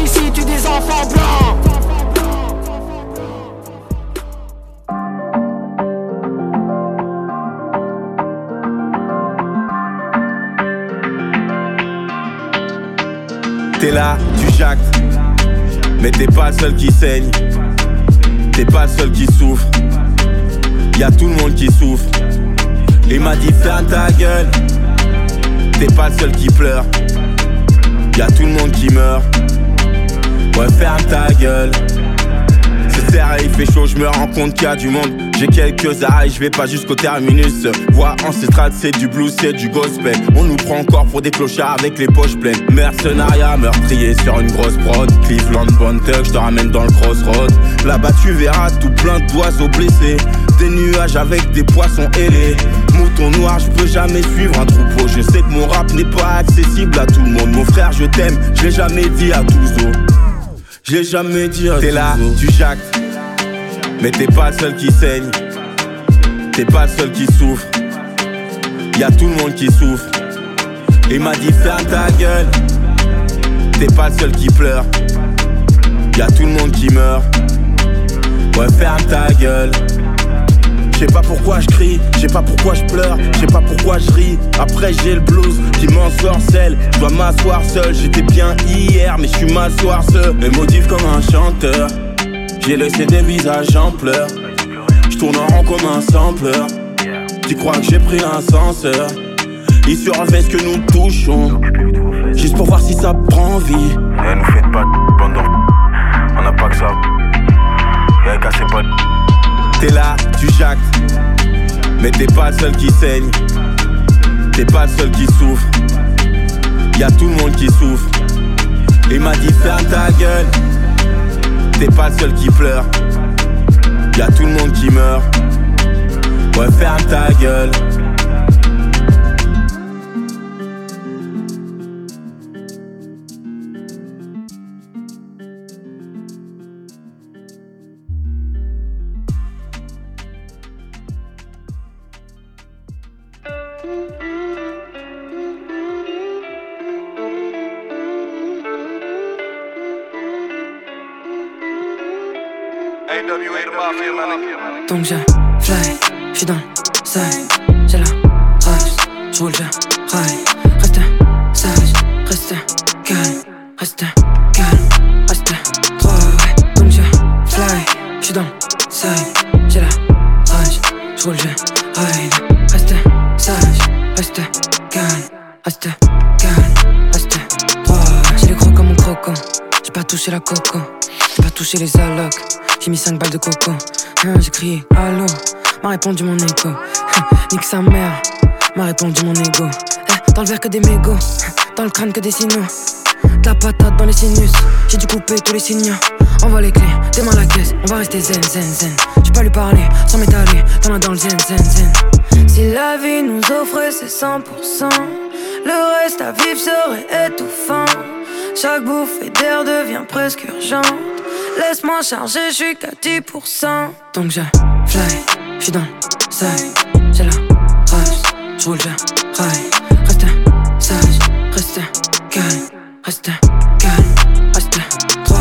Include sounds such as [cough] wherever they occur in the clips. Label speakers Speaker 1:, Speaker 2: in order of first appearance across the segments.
Speaker 1: Ici tue des enfants blancs?
Speaker 2: T'es là, tu jactes, mais t'es pas le seul qui saigne. T'es pas le seul qui souffre. Y a tout le monde qui souffre. Il m'a dit ferme ta gueule. T'es pas le seul qui pleure. Y a tout le monde qui meurt. Ouais, ferme ta gueule. C'est serré, il fait chaud, je me rends compte qu'il y a du monde. J'ai quelques arrêts, je vais pas jusqu'au terminus. Voix ancestrale, c'est du blues, c'est du gospel. On nous prend encore pour des clochards avec les poches pleines. Mercenariat, meurtrier sur une grosse prod. Cleveland Bontuck, je te ramène dans le crossroad. Là-bas, tu verras tout plein d'oiseaux blessés. Des nuages avec des poissons ailés. Mouton noir, je peux jamais suivre un troupeau. Je sais que mon rap n'est pas accessible à tout le monde. Mon frère, je t'aime, je l'ai jamais dit à tous autres. Je l'ai jamais dit à T'es là, tu jactes. Mais t'es pas le seul qui saigne. T'es pas le seul qui souffre. Y a tout le monde qui souffre. Il m'a dit ferme ta gueule. T'es pas le seul qui pleure. Y a tout le monde qui meurt. Ouais, ferme ta gueule. Je sais pas pourquoi je crie, je sais pas pourquoi je pleure, je sais pas pourquoi je ris. Après j'ai le blues qui m'ensorcelle, je dois m'asseoir seul. J'étais bien hier, mais je suis m'asseoir seul. Me motive comme un chanteur, j'ai laissé des visages en pleurs. Je tourne en rond comme un sampleur. Tu crois que j'ai pris l'ascenseur? Ils surveillent ce que nous touchons, juste pour voir si ça prend vie.
Speaker 3: Eh, nous faites pas de On n'a pas que ça. Y'a cassé pas.
Speaker 2: T'es là, tu jactes, mais t'es pas le seul qui saigne. T'es pas le seul qui souffre. Y a tout le monde qui souffre. Il m'a dit ferme ta gueule. T'es pas le seul qui pleure. Y a tout le monde qui meurt. Ouais, ferme ta gueule.
Speaker 4: Reste calme, reste droit, ouais. J'ai les gros comme mon croco, j'ai pas touché la coco, j'ai pas touché les allocs. J'ai mis 5 balles de coco. Hein, j'ai crié allô, m'a répondu mon écho. [laughs] Nique sa mère, m'a répondu mon ego. Eh, dans le verre que des mégots, [laughs] dans le crâne que des signaux. De la patate dans les sinus, j'ai dû couper tous les signaux. Envoie les clés, tes mains la caisse, on va rester zen, zen, zen. J'ai pas lui parler sans m'étaler, t'en as dans le zen, zen, zen. Si la vie nous offrait ses 100%, le reste à vivre serait étouffant. Chaque bouffée d'air devient presque urgente. Laisse-moi charger, je suis qu'à 10%. Donc je fly, je suis dans le side. J'ai la rage, j'roule, je raille. Reste sage, reste calme, reste calme, reste droit.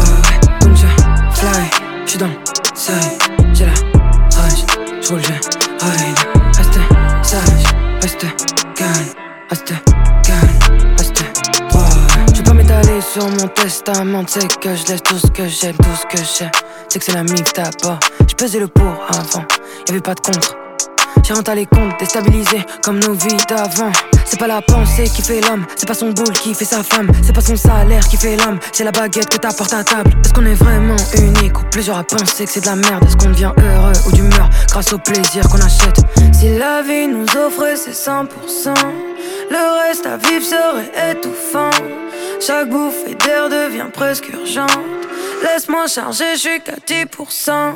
Speaker 4: Donc je fly, je suis dans le side. J'ai la rage, j'roule, je sur mon testament, c'est que je laisse tout ce que j'ai, tout ce que j'ai. C'est que c'est la d'abord. Je pesais le pour avant, y'avait pas de contre. J'ai rentré les comptes, déstabilisé comme nos vies d'avant. C'est pas la pensée qui fait l'homme, c'est pas son boule qui fait sa femme, c'est pas son salaire qui fait l'homme, c'est la baguette que t'apportes à table. Est-ce qu'on est vraiment unique ou plusieurs à penser que c'est de la merde? Est-ce qu'on devient heureux ou d'humeur grâce au plaisir qu'on achète? Si la vie nous offrait ses 100%, Le reste à vivre serait étouffant. Chaque bouffée d'air devient presque urgente. Laisse-moi charger, je qu'à 10%.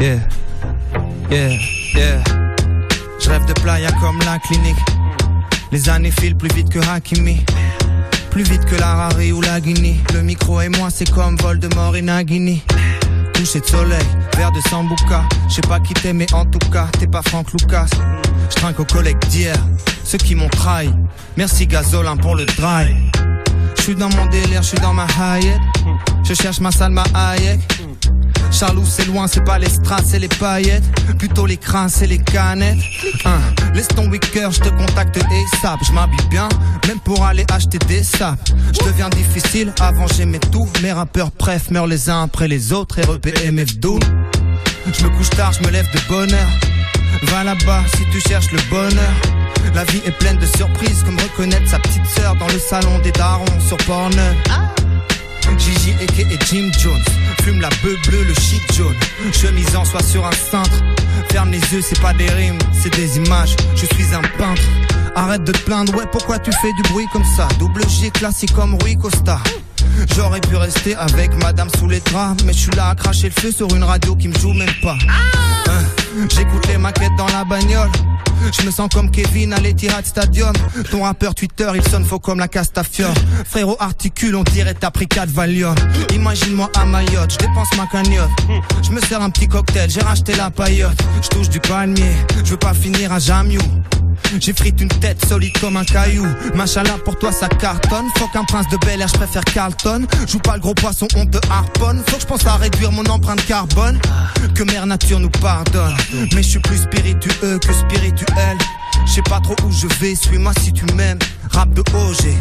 Speaker 5: Yeah, yeah, yeah. Je rêve de playa comme la clinique. Les années filent plus vite que Hakimi. Plus vite que la Rari ou la Guinée. Le micro et moi, c'est comme Voldemort et Nagini. Coucher de soleil, verre de Sambuca. Je sais pas qui t'es, mais en tout cas, t'es pas Franck Lucas. Je trinque aux collègues d'hier, ceux qui m'ont trahi. Merci Gazolin pour le drive. Je suis dans mon délire, je suis dans ma Hayek. Je cherche ma Salma Hayek. Charlou c'est loin, c'est pas les strass, c'est les paillettes. Plutôt les crins, c'est les canettes. Hein. Laisse ton wicker, je te contacte et sap Je m'habille bien, même pour aller acheter des sapes Je deviens difficile, avant j'aimais tout. Mes rappeurs préf meurent les uns après les autres REP, MF, Doom. Je me couche tard, je me lève de bonne heure. Va là-bas si tu cherches le bonheur. La vie est pleine de surprises Comme reconnaître sa petite sœur dans le salon des darons sur Pornhub Gigi et Jim Jones. Fume la beuh bleue, le shit jaune. Chemise en soie sur un cintre. Ferme les yeux, c'est pas des rimes, c'est des images. Je suis un peintre. Arrête de te plaindre, ouais pourquoi tu fais du bruit comme ça? Double G classique comme Rui Costa. J'aurais pu rester avec madame sous les draps Mais je suis là à cracher le feu sur une radio qui me joue même pas. Hein, J'écoute les maquettes dans la bagnole je me sens comme Kevin à l'Etihad Stadium. Ton rappeur Twitter il sonne faux comme la Castafiore. Frérot articule on dirait t'as pris 4 Valium. Imagine-moi à Mayotte, je dépense ma cagnotte. Je me sers un petit cocktail, j'ai racheté la paillote Je touche du palmier, je veux pas finir à Jamiou j'ai frite une tête solide comme un caillou. Machallah, pour toi ça cartonne. Faut qu'un prince de Bel Air, je préfère Carlton. Joue pas le gros poisson, on te harponne. Faut que je pense à réduire mon empreinte carbone. Que mère nature nous pardonne. Mais je suis plus spiritueux que spirituel. Je sais pas trop où je vais, suis-moi si tu m'aimes. Rap de OG,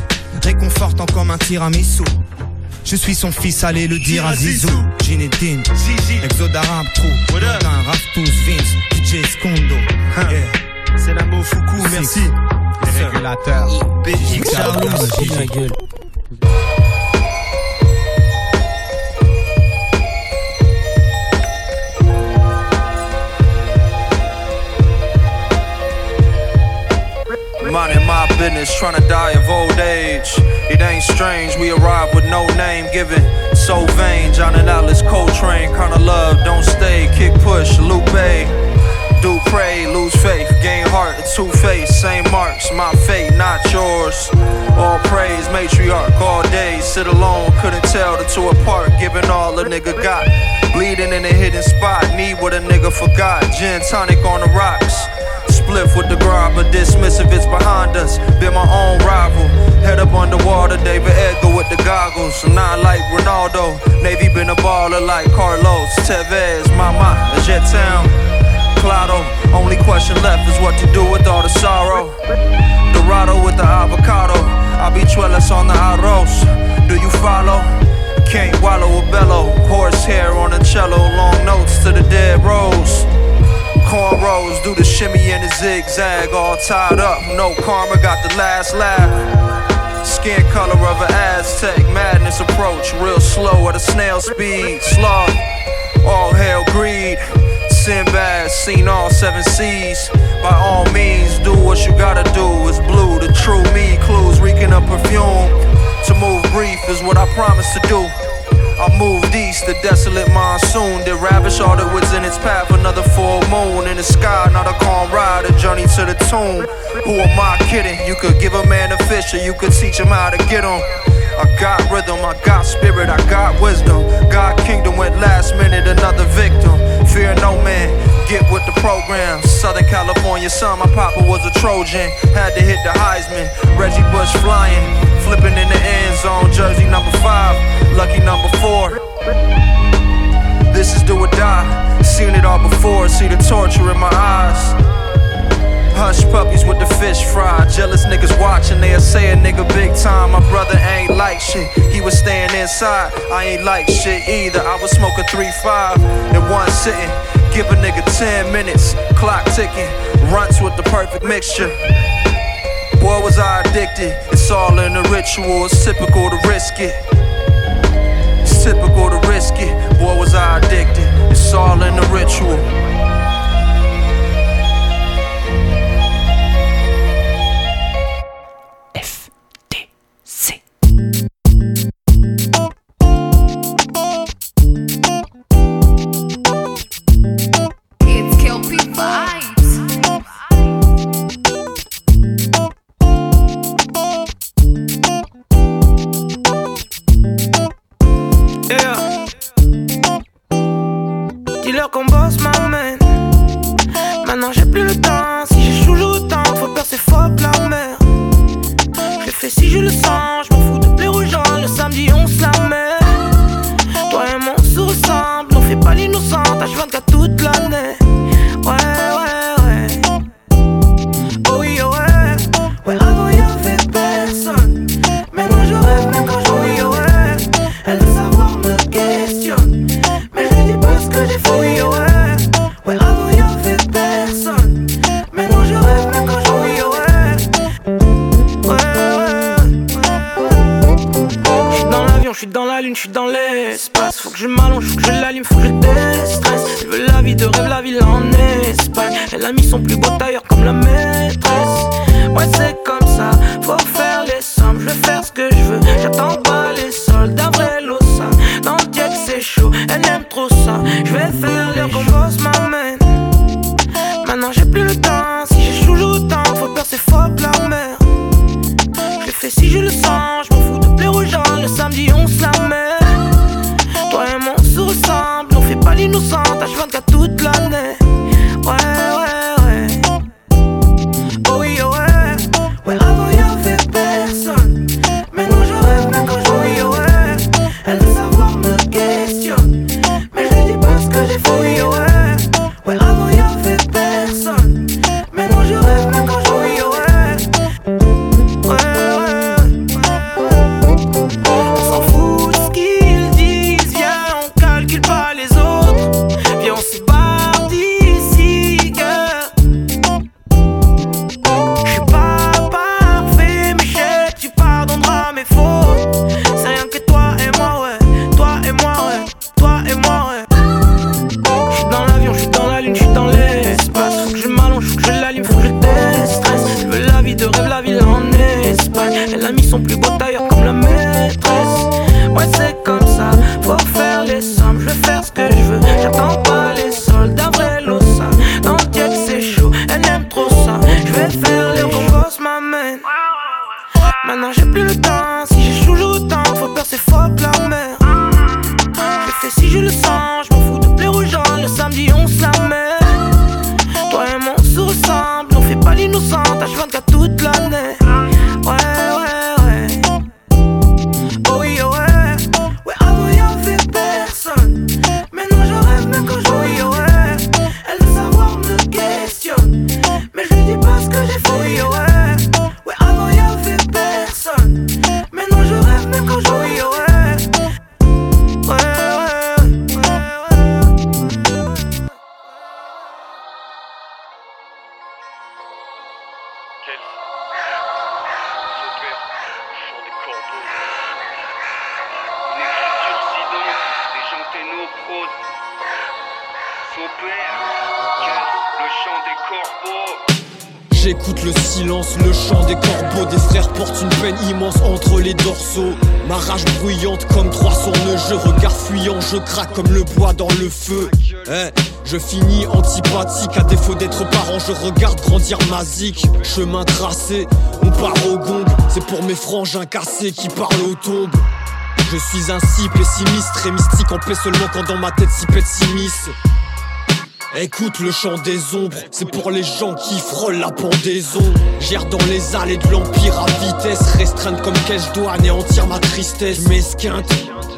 Speaker 5: réconfortant comme un tiramisu. Je suis son fils, allez le dire à Zizou. Ginedine, Exode Arabe Crew, Martin, Raftouz, Vince, DJ Skondo. Yeah. C'est la Mofuku, merci. Les régulateurs. BX
Speaker 6: la gueule.
Speaker 7: Minding my business, trying to die of old age. It ain't strange, we arrive with no name given. So vain, John and Alice Coltrane, kinda love, don't stay. Kick push, Lupe. Do pray, lose faith, gain heart, a two face, same marks, my fate, not yours. All praise, matriarch, all day, sit alone, couldn't tell the two apart, giving all a nigga got. Bleeding in a hidden spot, need what a nigga forgot, gin tonic on the rocks. Split with the grabber, dismissive, it's behind us. Been my own rival. Head up underwater, David Edgar with the goggles. Not like Ronaldo. Navy been a baller like Carlos, Tevez, Mama, Jet Town. Only question left is what to do with all the sorrow. Dorado with the avocado, habichuelas on the arroz. Do you follow? Can't wallow a bellow. Horsehair on a cello, long notes to the dead rose. Cornrows do the shimmy and the zigzag, all tied up. No karma, got the last laugh. Skin color of an Aztec, madness approach, real slow at a snail speed. Sloth, all hail greed. Sinbad, seen all seven seas. By all means, do what you gotta do. It's blue, the true me. Clues reeking of perfume. To move brief is what I promised to do. I moved east, the desolate monsoon did ravish all that was in its path. Another full moon in the sky, not a calm ride, a journey to the tomb. Who am I kidding? You could give a man a fish, or you could teach him how to get him. I got rhythm, I got spirit, I got wisdom. God kingdom went last minute, another victim. Fear no man, get with the program. Southern California son, my papa was a Trojan. Had to hit the Heisman. Reggie Bush flying, flipping in the end zone. Jersey number five, lucky number four. This is do or die. Seen it all before, see the torture in my eyes. Hush puppies with the fish fry. Jealous niggas watching, they'll say a nigga big time. My brother ain't like shit, he was staying inside. I ain't like shit either. I was smoking 3-5 in one sitting. Give a nigga 10 minutes, clock ticking. Runs with the perfect mixture. Boy, was I addicted. It's all in the ritual, it's typical to risk it. It's typical to risk it. Boy, was I addicted. It's all in the ritual.
Speaker 6: Je craque comme le bois dans le feu. Eh, je finis antipathique, à défaut d'être parent, je regarde grandir ma Chemin tracé, on part au gong, c'est pour mes frangins cassés qui parlent aux tombes. Je suis un si pessimiste, très mystique, en paix seulement quand dans ma tête s'y pète s'immisce. Écoute le chant des ombres, c'est pour les gens qui frôlent la pendaison. Gère dans les allées de l'empire à vitesse restreinte comme qu'elle je dois anéantir ma tristesse. M'esquinte,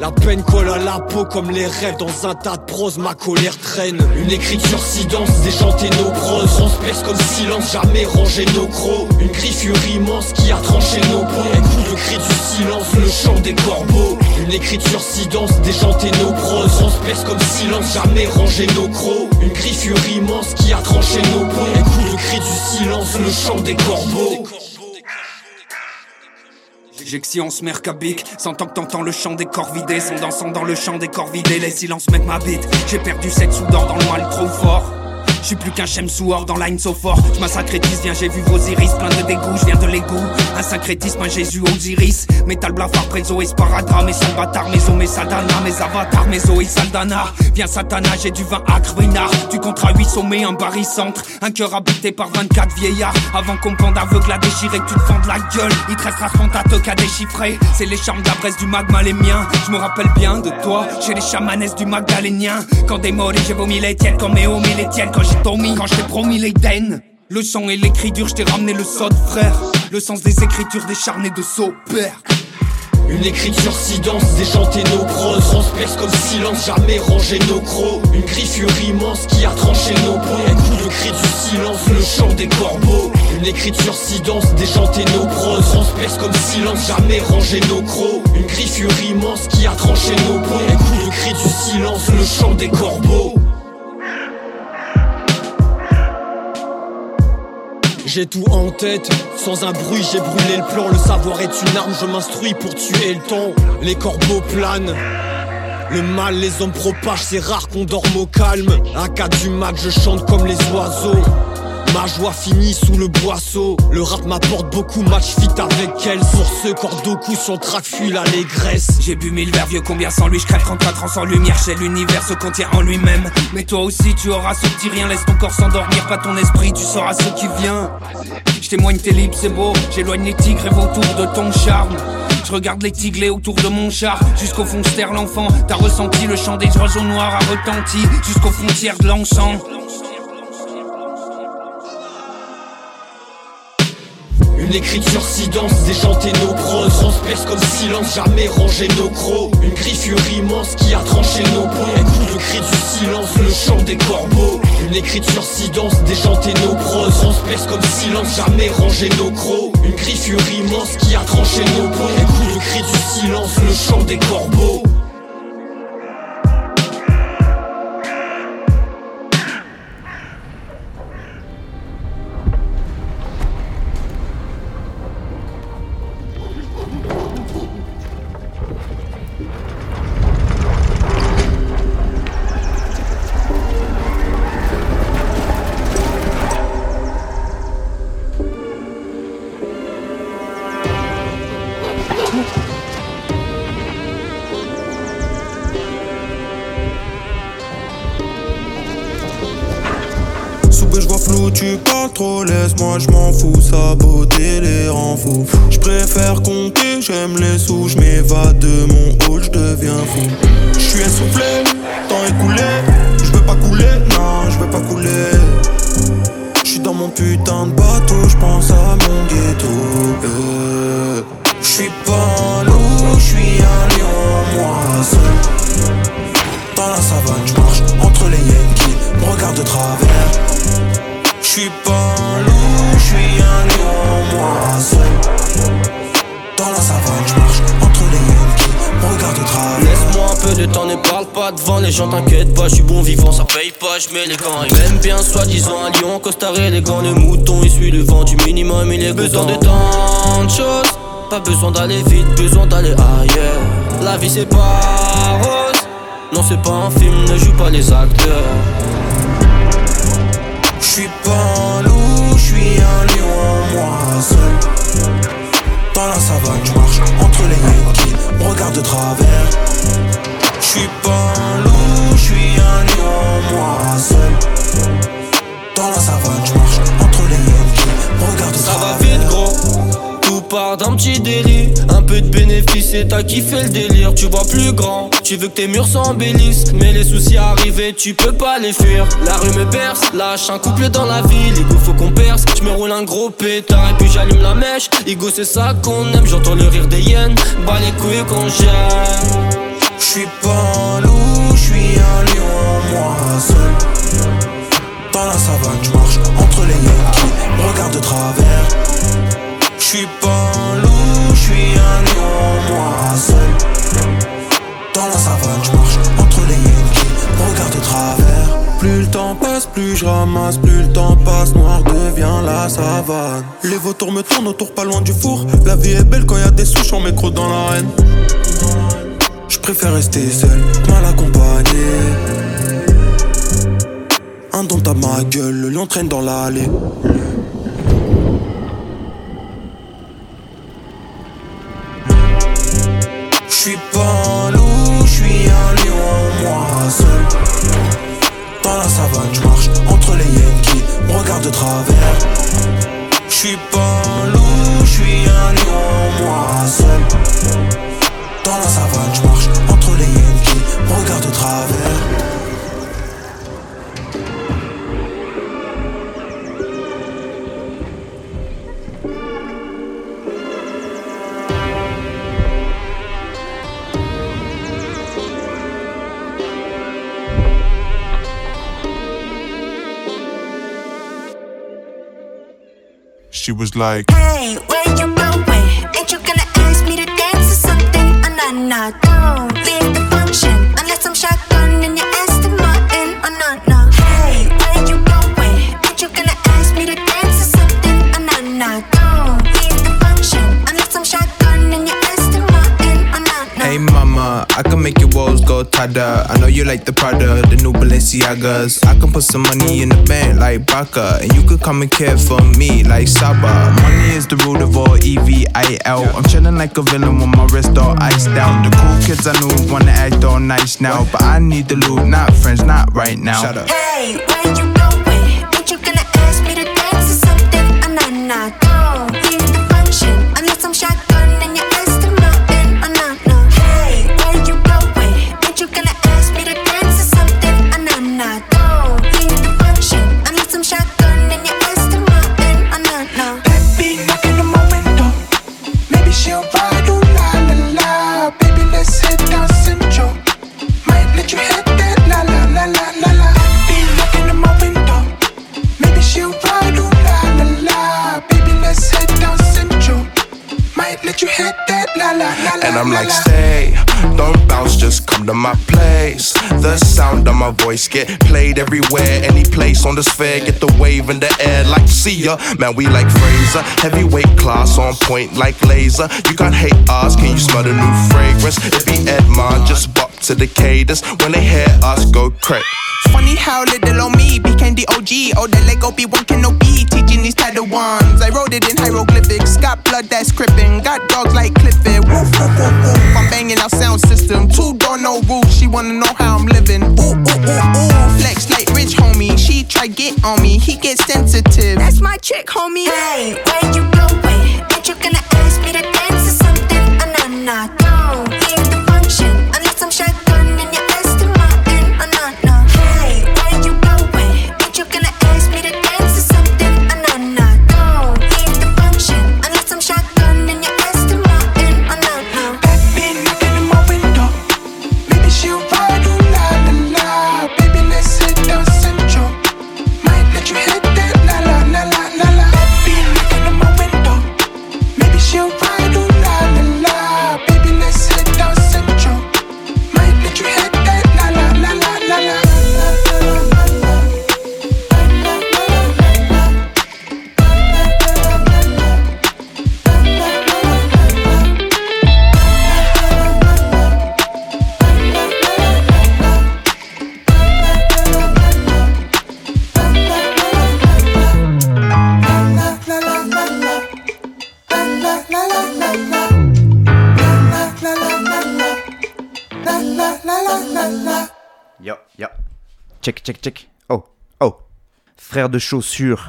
Speaker 6: la peine colle à la peau comme les rêves dans un tas de prose, ma colère traîne. Une écriture si dense, déjanter nos proses, transperce comme silence, jamais ranger nos crocs. Une griffure immense qui a tranché nos peaux. Écoute le cri du silence, le chant des corbeaux. Une écriture si dense, déjanter nos proses, transperce comme silence, jamais ranger nos crocs. Une griffure immense qui a tranché nos peaux. Écoute le cri du silence, le chant des corbeaux.
Speaker 8: J'excellence mercabique, sans tant que t'entends le chant des corps vidés, sans dansant dans le chant des corps vidés, les silences mettent ma bite. J'ai perdu cette soudeur dans le mal trop fort. Je suis plus qu'un chem hors dans line so fort. Je sacrétise, viens, j'ai vu vos iris, plein de dégoût, je viens de l'égout. Un sacrétisme, un Jésus aux iris. Métal blafard, préso et sparadrap, mes salvatars, mes os, mes saldana, mes avatars, mes et saldana. Viens, satana, j'ai du vin acre, winard. Tu compteras 8 sommets, un barycentre. Un cœur habité par 24 vieillards. Avant qu'on pende aveugle à déchirer, que tu te fends de la gueule. Il te restera ce qu'à déchiffrer. C'est les charmes d'Abresse du magma, les miens. Je me rappelle bien de toi, chez les chamanesses du magdalénien. Quand des morts, j'ai vomi les tiennes, quand mes homies les tiennes, quand je t'ai promis l'Eden. Le sang et l'écriture, je t'ai ramené le sod, frère. Le sens des écritures décharnées de saut, père.
Speaker 6: Une écriture si dense, déchanter nos proses Transperce comme silence, jamais ranger nos crocs Une griffure immense qui a tranché nos peaux Écoute le cri du silence, le chant des corbeaux Une écriture si dense, déchanter nos proses Transperce comme silence, jamais ranger nos crocs Une griffure immense qui a tranché nos peaux Écoute le cri du silence, le chant des corbeaux J'ai tout en tête, sans un bruit j'ai brûlé le plan. Le savoir est une arme, je m'instruis pour tuer le temps. Les corbeaux planent. Le mal, les hommes propagent, c'est rare qu'on dorme au calme. À 4 du mat, je chante comme les oiseaux. Ma joie finit sous le boisseau. Le rap m'apporte beaucoup, match fit avec elle. Pour ce corps cou sur le track fuit l'allégresse.
Speaker 8: J'ai bu mille verres vieux, combien sans lui, je crève 34 ans sans lumière. Chez l'univers se contient en lui-même. Mais toi aussi, tu auras ce petit rien. Laisse ton corps s'endormir, pas ton esprit, tu sauras ce qui vient. Je témoigne tes lips, c'est beau. J'éloigne les tigres et autour de ton charme. Je regarde les tiglés autour de mon char Jusqu'au fond sterre l'enfant T'as ressenti le chant des oiseaux noirs a retenti Jusqu'aux frontières de l'encens
Speaker 6: Une écriture si dense, déchanter nos proses Transperce comme silence, jamais ranger nos crocs. Une griffure immense qui a tranché nos peaux. Écoute le cri du silence, le chant des corbeaux. Une écriture si dense, déchanter nos proses Transperce comme silence, jamais ranger nos crocs. Une griffure immense qui a tranché nos peaux. Écoute le cri du silence, le chant des corbeaux
Speaker 9: laisse-moi, je m'en fous, saboter les rend fous. Je préfère compter, j'aime les sous, je m'évade de mon hall, je deviens fou. Je suis essoufflé, temps écoulé, je veux pas couler, non, je veux pas couler. Je suis dans mon putain de bateau, je pense à mon ghetto. Euh. Je suis pas un pas
Speaker 10: devant les gens, t'inquiète pas, je suis bon vivant, ça paye pas, je mets les gants. Il aime bien, soi-disant, un lion, costard les gants de mouton, il suit le vent du minimum, il est besoin de tant de choses. Pas besoin d'aller vite, besoin d'aller ailleurs. La vie c'est pas rose, non c'est pas un film, ne joue pas les acteurs.
Speaker 9: Je suis pas un loup, je suis un lion, moi seul. Dans la savane, je marche entre les Yankees, regarde de travers. Je suis pas un loup, je suis un lion, moi seul. Dans la savane, je marche entre les Yankees, regarde.
Speaker 10: Ça va vite, gros. Tout part d'un petit délit, un peu de bénéfices et t'as kiffé le délire. Tu vois plus grand, tu veux que tes murs s'embellissent. Mais les soucis arrivent et tu peux pas les fuir. La rue me berce, lâche un couple dans la ville. Igo, faut qu'on perce. Je me roule un gros pétard et puis j'allume la mèche. Igo, c'est ça qu'on aime. J'entends le rire des hyènes. Bah les couilles qu'on gère.
Speaker 9: J'suis pas un loup, j'suis un lion, moi seul. Dans la savane, j'marche entre les me regardent de travers. J'suis pas un loup, j'suis un lion, moi seul. Dans la savane, j'marche entre les me regardent de travers. Plus le temps passe, plus je ramasse, plus le temps passe, noir devient la savane. Les vautours me tournent autour, pas loin du four. La vie est belle quand y a des souches, on m'écroute dans l'arène. Je préfère rester seul, mal accompagné. À ma gueule, le lion traîne dans l'allée. J'suis pas un loup, j'suis un lion, moi seul. Dans la savane, j'marche entre les qui me regardent de travers. J'suis pas un loup, j'suis un lion, moi seul. Me de travers.
Speaker 11: She was like,
Speaker 12: Hey, where you going? Ain't you gonna ask me to dance or something? Oh, nah, nah, don't
Speaker 5: I can make your walls go tada. I know you like the Prada, the new Balenciagas. I can put some money in the bank like Baka, and you could come and care for me like Saba. Money is the root of all E V I L. I'm chilling like a villain with my wrist all iced down. The cool kids I knew wanna act all nice now, but I need the loot, not friends, not right now. Shut up.
Speaker 12: Hey, where you going? Ain't you gonna ask me to dance or something? Oh, nah, nah, and I'm
Speaker 11: like, stay, don't bounce, just come to my place. The sound of my voice get played everywhere, any place on the sphere. Get the wave in the air like see ya. Man, we like Fraser, heavyweight class on point like laser. You can't hate us, can you smell the new fragrance? It be Edmond, just bop to the cadence. When they hear us, go crack.
Speaker 13: Funny how little on me became the OG. Oh, the Lego be one can no be teaching these title ones. I wrote it in hieroglyphics. Got blood that's crippin'. Got dogs like Clifford. Woof, woof, woof, woof. I'm banging out sound system. Two door, no roof. She wanna know how I'm living. Ooh, ooh, ooh, ooh. Flex like rich homie. She try get on me. He get sensitive. That's my chick, homie.
Speaker 12: Hey, where you going? Ain't you gonna ask me to dance or something? Oh, nah, nah,
Speaker 14: de chaussures.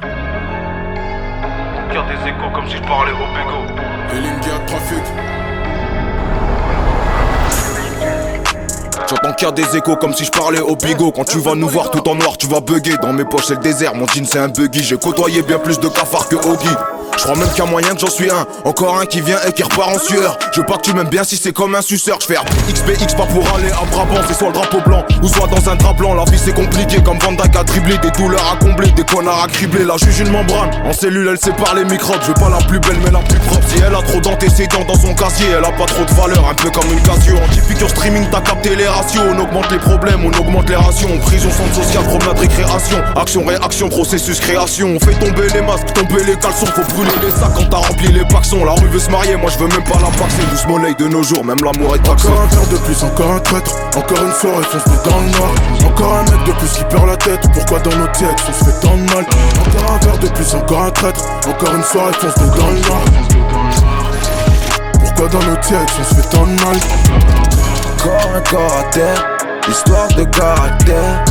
Speaker 15: J'entends qu'il y a des échos comme si je parlais au bigot Quand tu vas nous voir tout en noir tu vas bugger. Dans mes poches c'est le désert. Mon jean c'est un buggy. J'ai côtoyé bien plus de cafards que Oggy je crois même qu'il y a moyen que j'en suis un, encore un qui vient et qui repart en sueur. Je veux pas que tu m'aimes bien si c'est comme un suceur. Je fais XBX pas pour aller à Brabant. C'est soit le drapeau blanc ou soit dans un drap blanc. La vie c'est compliqué comme Van à dribbler. Des douleurs à combler, des connards à cribler. La juge une membrane. En cellule elle sépare les microbes. Je veux pas la plus belle mais la plus propre. Si elle a trop d'antécédents dans son casier, elle a pas trop de valeur. Un peu comme une Casio. Piqûre streaming, t'as capté les ratios. On augmente les problèmes, on augmente les rations. Prison, centre social, promenade, récréation. Action, réaction, processus, création. On fait tomber les masques, tomber les caleçons. Faut brûler les sacs quand t'as rempli les paxons. La rue veut se marier, moi je veux même pas la. Douce monnaie de nos jours, même l'amour est taxé.
Speaker 16: Encore un verre de plus, encore un traître. Encore une soirée foncée dans le noir. Encore un mec de plus qui perd la tête. Pourquoi dans nos têtes on se fait tant de mal? Encore un verre de plus, encore un traître. Encore une soirée foncée dans le noir. Pourquoi dans nos têtes on se fait tant de mal?
Speaker 15: Encore un corps à terre, histoire de caractère.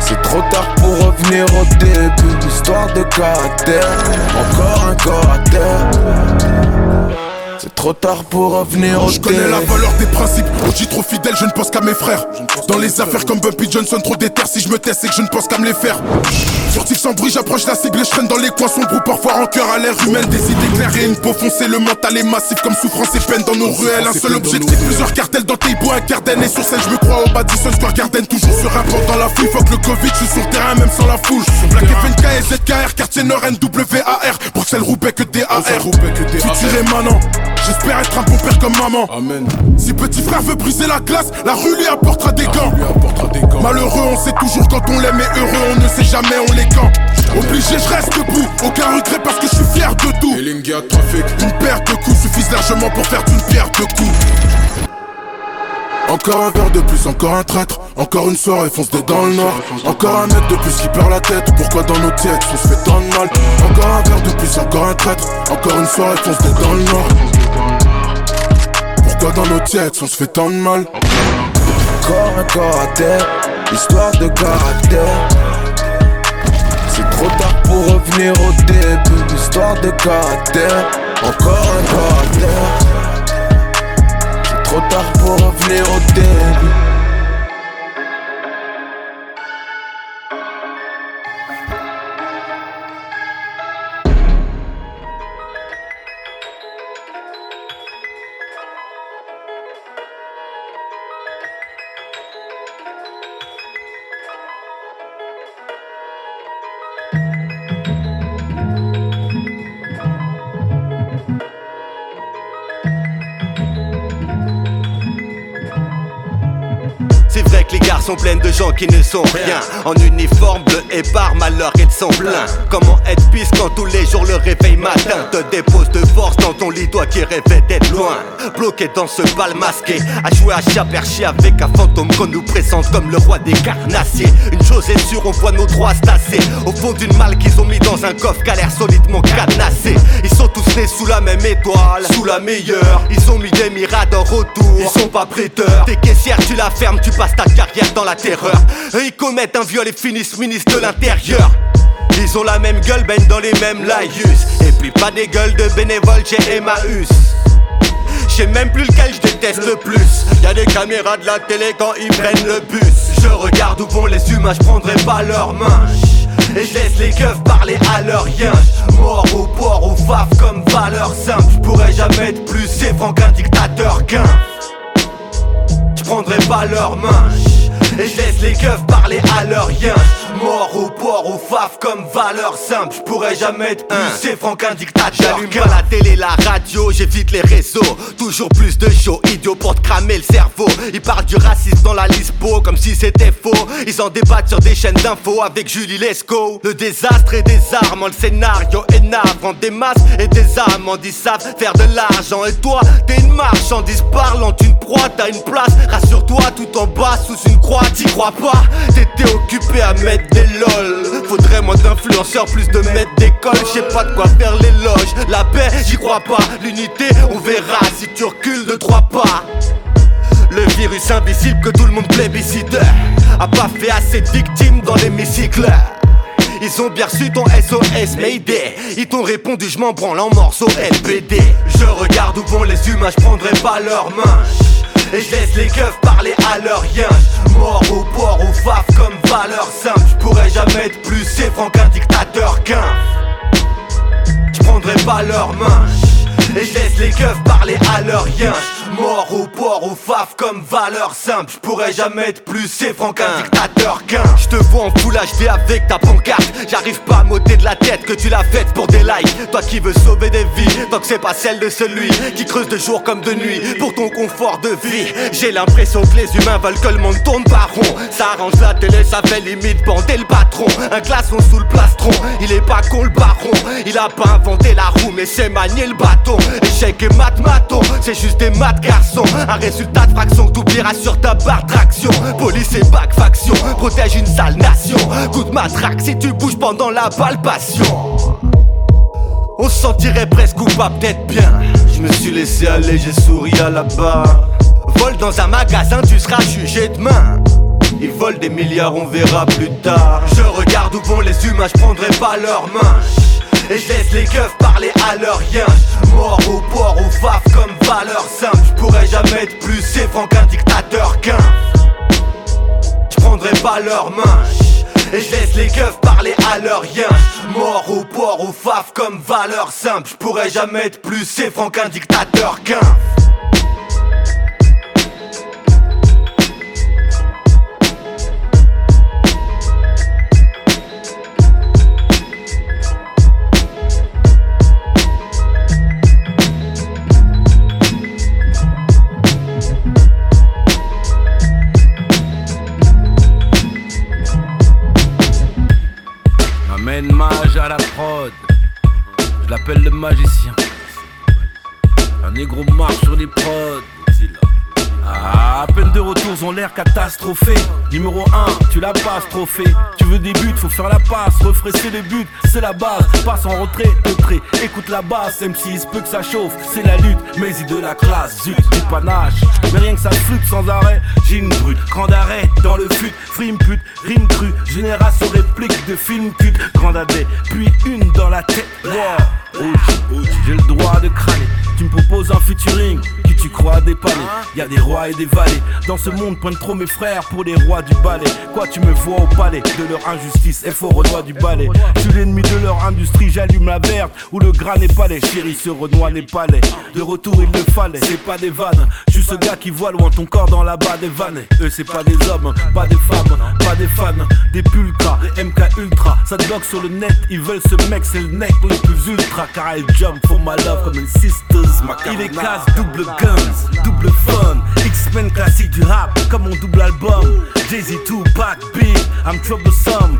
Speaker 15: C'est trop tard pour revenir au début, histoire de caractère. Encore un corps à terre. C'est trop tard pour revenir au
Speaker 16: Je connais la valeur des principes, je trop fidèle, je ne pense qu'à mes frères. Dans les affaires comme Bumpy Johnson, trop déter, si je me teste, c'est que je ne pense qu'à me les faire. Furtif sans bruit, j'approche la cible je traîne dans les coins sombres, parfois en cœur à l'air humaine, des idées claires et une peau foncée, le mental est massif comme souffrance et peine dans nos ruelles. Un seul objectif, plusieurs cartels dans tes bois, un Garden et sur scène, je me crois au Madison Square Garden, toujours sur un port dans la fouille, fuck le Covid, je suis sur le terrain même sans la foule. Black FNK et ZKR, quartier Nord NWAR, Bruxelles Roubaix que DAR. Futur et maintenant, j'espère être un bon père comme maman.
Speaker 15: Amen.
Speaker 16: Si petit frère veut briser la glace, la rue lui apportera des gants. Malheureux, on sait toujours quand on l'aime et heureux, on ne sait jamais, on Obligé, je reste debout, aucun regret parce que je suis fier de tout.
Speaker 15: trafic.
Speaker 16: Une perte de coups suffisent largement pour faire d'une pierre de coups. Encore un verre de plus, encore un traître. Encore une soirée foncée dans le nord. Encore un mec de plus qui perd la tête. Pourquoi dans nos têtes on se fait tant de mal? Encore un verre de plus, encore un traître. Encore une soirée foncée dans le nord. Pourquoi dans nos têtes on se fait tant de mal?
Speaker 15: Encore un corps à terre, histoire de caractère. Trop tard pour revenir au début, histoire de caractère. Encore un. C'est trop tard pour revenir au début.
Speaker 17: Sont pleines de gens qui ne sont rien. En uniforme bleu et par malheur et de son plein. Comment être pisse quand tous les jours le réveil matin? Te dépose de force dans ton lit toi qui rêvais d'être loin. Bloqué dans ce bal masqué. À jouer à chat perché avec un fantôme qu'on nous présente comme le roi des carnassiers. Une chose est sûre on voit nos droits stassés Au fond d'une malle qu'ils ont mis dans un coffre qui a l'air solidement cadenassé. Ils sont tous nés sous la même étoile Sous la meilleure. Ils ont mis des miradors autour Ils sont pas prêteurs. Tes caissières tu la fermes tu passes ta carrière la terreur. Ils commettent un viol et finissent ministre de l'intérieur. Ils ont la même gueule, baignent dans les mêmes laïus. Et puis pas des gueules de bénévoles chez Emmaüs. Je sais même plus lequel je déteste le plus. Y'a des caméras de la télé quand ils prennent le bus. Je regarde où vont les humains, je prendrai pas leurs mains et laisse les keufs parler à leur rien. Mort au port, au faf comme valeur simple. Je pourrais jamais être plus sévran qu'un dictateur qu'un. Je prendrai pas leurs mains et je laisse les keufs parler à leur rien Mort au port, au faf comme valeur simple. Je pourrais jamais être plus sévran qu'un dictateur. J'allume pas la télé, la radio, j'évite les réseaux. Toujours plus de show, idiot pour te cramer le cerveau. Ils parlent du racisme dans la lispo comme si c'était faux. Ils en débattent sur des chaînes d'infos avec Julie Lescaut. Le désastre et des armes, le scénario est navrant. Des masses et des âmes, ils savent faire de l'argent. Et toi, t'es une marchandise parlante, une proie, t'as une place. Rassure-toi, tout en bas, sous une croix, t'y crois pas. T'étais occupé à mettre des lol Faudrait moins d'influenceurs, plus de maîtres d'école. Je sais pas de quoi faire l'éloge La paix, j'y crois pas. L'unité, on verra si tu recules de trois pas. Le virus invisible que tout le monde plébiscite A pas fait assez de victimes dans l'hémicycle. Ils ont bien reçu ton SOS Mayday Ils t'ont répondu je m'en branle en morceaux LBD Je regarde où vont les humains, je prendrai pas leurs mains Et je laisse les keufs parler à leur rien Mort au port, au faf comme valeur simple. Je pourrais jamais être plus franc qu'un dictateur qu'un. Je prendrai pas leurs mains. Et je laisse les keufs parler à leur rien Mort au port, au faf comme valeur simple. Je jamais être plus franc qu'un dictateur qu'un. Je te vois en full HD avec ta pancarte. J'arrive pas à m'ôter de la tête que tu l'as faite pour des likes. Toi qui veux sauver des vies Tant que c'est pas celle de celui qui creuse de jour comme de nuit Pour ton confort de vie. J'ai l'impression que les humains veulent que le monde tourne par rond. Ça arrange la télé, ça fait limite bander le patron. Un glaçon sous le plastron Il est pas con le baron. Il a pas inventé la roue mais c'est manier le bâton. Échec et mat maton C'est juste des maths garçons. Un résultat de fraction t'oublieras sur ta barre traction. Police et bac faction Protège une sale nation. Coup de matraque si tu bouges pendant la palpation. On se sentirait presque ou pas peut-être bien. Je me suis laissé aller, j'ai souri à la barre. Vol dans un magasin, tu seras jugé demain. Ils volent des milliards, on verra plus tard. Je regarde où vont les humains, je prendrai pas leurs mains et je les keufs parler à leur rien Mort au port, au faf comme valeur simple. Je pourrais jamais être plus franc qu'un dictateur qu'un. Je prendrai pas leurs mains et je les keufs parler à leur rien Mort au port, au faf comme valeur simple. Je pourrais jamais être plus franc qu'un dictateur qu'un
Speaker 18: l'appelle le magicien. Un négro marche sur les prods. Ah, à peine de retours ont l'air catastrophé. Numéro 1, tu la passes, trophée. Tu veux des buts, faut faire la passe. Refresser les buts, c'est la base. Passe en retrait, retrait. Écoute la basse, même s'il se peut que ça chauffe. C'est la lutte, mais il de la classe. Zut, du panache. Mais rien que ça flûte sans arrêt. J'ai une brute, grand arrêt dans le fut. Frime pute, rime crue. Génération réplique de film cut. Grand adé, puis une dans la tête. Wow. J'ai le droit de crâner. Tu me proposes un featuring qui tu crois dépanner. Y a des rois et des vallées. Dans ce monde, pointe trop mes frères pour les rois du ballet. Quoi, tu me vois au palais? De leur injustice. Et fort roi du ballet. Je suis l'ennemi de leur industrie. J'allume la verte où le gras n'est pas les Chérie, ce renoir n'est pas les. De retour, il le fallait. C'est pas des vannes. Je suis ce gars qui voit loin ton corps dans la bas des vannes. Eux, c'est pas des hommes, pas des femmes, pas des fans. Des pulcras, des MK. Ça bloque sur le net. Ils veulent ce mec, c'est le mec le plus ultra. Car elle jump for my love comme une sisters. Il est casse, double guns, double fun. X-Men classique du rap, comme mon double album. Jay-Z, Tupac, Big, I'm troublesome.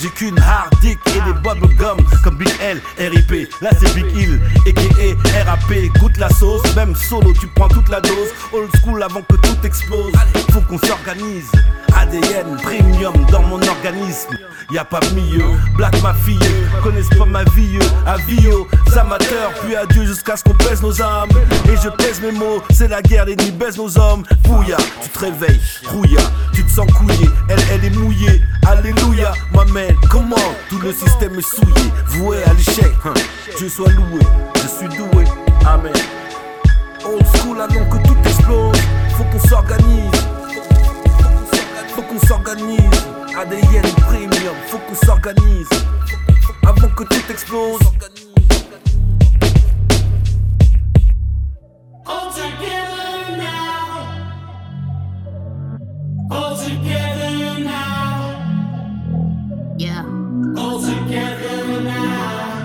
Speaker 18: J'ai qu'une hard dick et des bubble gum. Comme Big L, RIP, là c'est Big Hill, a.k.a. RAP. Goûte la sauce, même solo, tu prends toute la dose. Old school avant que tout explose. Faut qu'on s'organise. ADN, premium dans mon organisme. Y a pas mieux, Black ma fille, connaissent pas ma vie, avio, amateurs, puis adieu jusqu'à ce qu'on pèse nos âmes. Et je pèse mes mots, c'est la guerre, les nuits baissent nos hommes. Bouya, tu te réveilles, rouilla, tu te sens couillé, elle, elle est mouillée. Alléluia, ma comment tout le système est souillé, voué à l'échec. Hein. Dieu soit loué, je suis doué, amen. Old school avant que tout explose, faut qu'on s'organise. Faut qu'on s'organise. ADN premium, faut qu'on s'organise. Avant que tout explose.
Speaker 1: All together now. All together now.
Speaker 19: Yeah.
Speaker 1: All together now.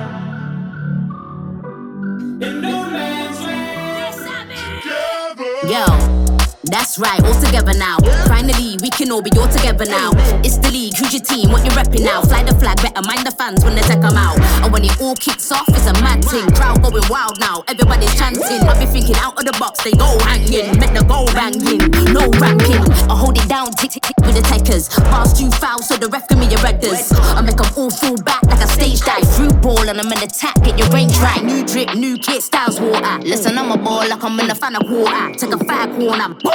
Speaker 1: In no man's land.
Speaker 19: Yo, that's right, all together now. Finally, we can all be all together now. It's the league, who's your team? What you repping now? Fly the flag, better mind the fans when they take them out. And when it all kicks off, it's a mad thing. Crowd going wild now, everybody's chanting. I be thinking out of the box, they go hanging. Make the goal banging, no rapping. I hold it down, tick tick tick with the takers. Pass too foul, so the ref give me your redders. I make them all fall back like a stage dive. Through ball and I'm in attack, get your range right. New drip, new kit, styles water. Listen, I'm a ball like I'm in the final quarter. Take a five corner, boom,